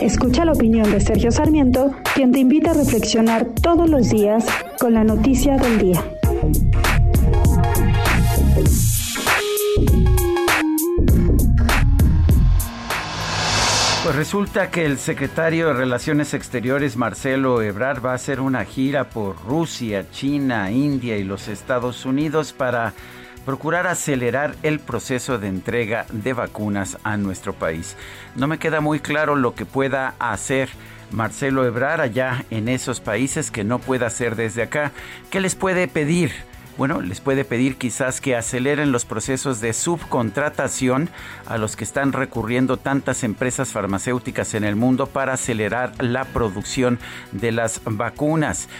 Escucha la opinión de Sergio Sarmiento, quien te invita a reflexionar todos los días con la noticia del día. Pues resulta que el secretario de Relaciones Exteriores, Marcelo Ebrard, va a hacer una gira por Rusia, China, India y los Estados Unidos para procurar acelerar el proceso de entrega de vacunas a nuestro país. No me queda muy claro lo que pueda hacer Marcelo Ebrard allá en esos países que no pueda hacer desde acá. ¿Qué les puede pedir? bueno, les puede pedir quizás que aceleren los procesos de subcontratación a los que están recurriendo tantas empresas farmacéuticas en el mundo para acelerar la producción de las vacunas.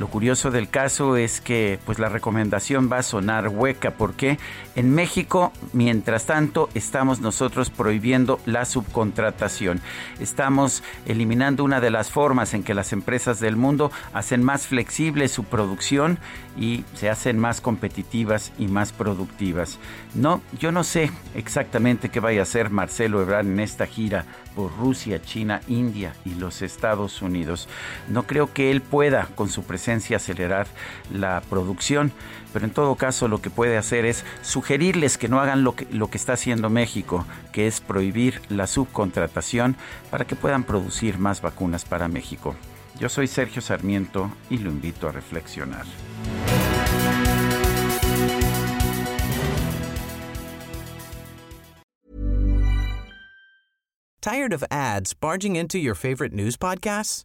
Lo curioso del caso es que pues la recomendación va a sonar hueca porque en México, mientras tanto, estamos nosotros prohibiendo la subcontratación. Estamos eliminando una de las formas en que las empresas del mundo hacen más flexible su producción y se hacen más competitivas y más productivas. No, yo no sé exactamente qué vaya a hacer Marcelo Ebrard en esta gira por Rusia, China, India y los Estados Unidos. No creo que él pueda con su presencia acelerar la producción, pero en todo caso lo que puede hacer es sugerirles que no hagan lo que, lo que está haciendo México, que es prohibir la subcontratación para que puedan producir más vacunas para México. Yo soy Sergio Sarmiento y lo invito a reflexionar. Tired of ads barging into your favorite news podcasts?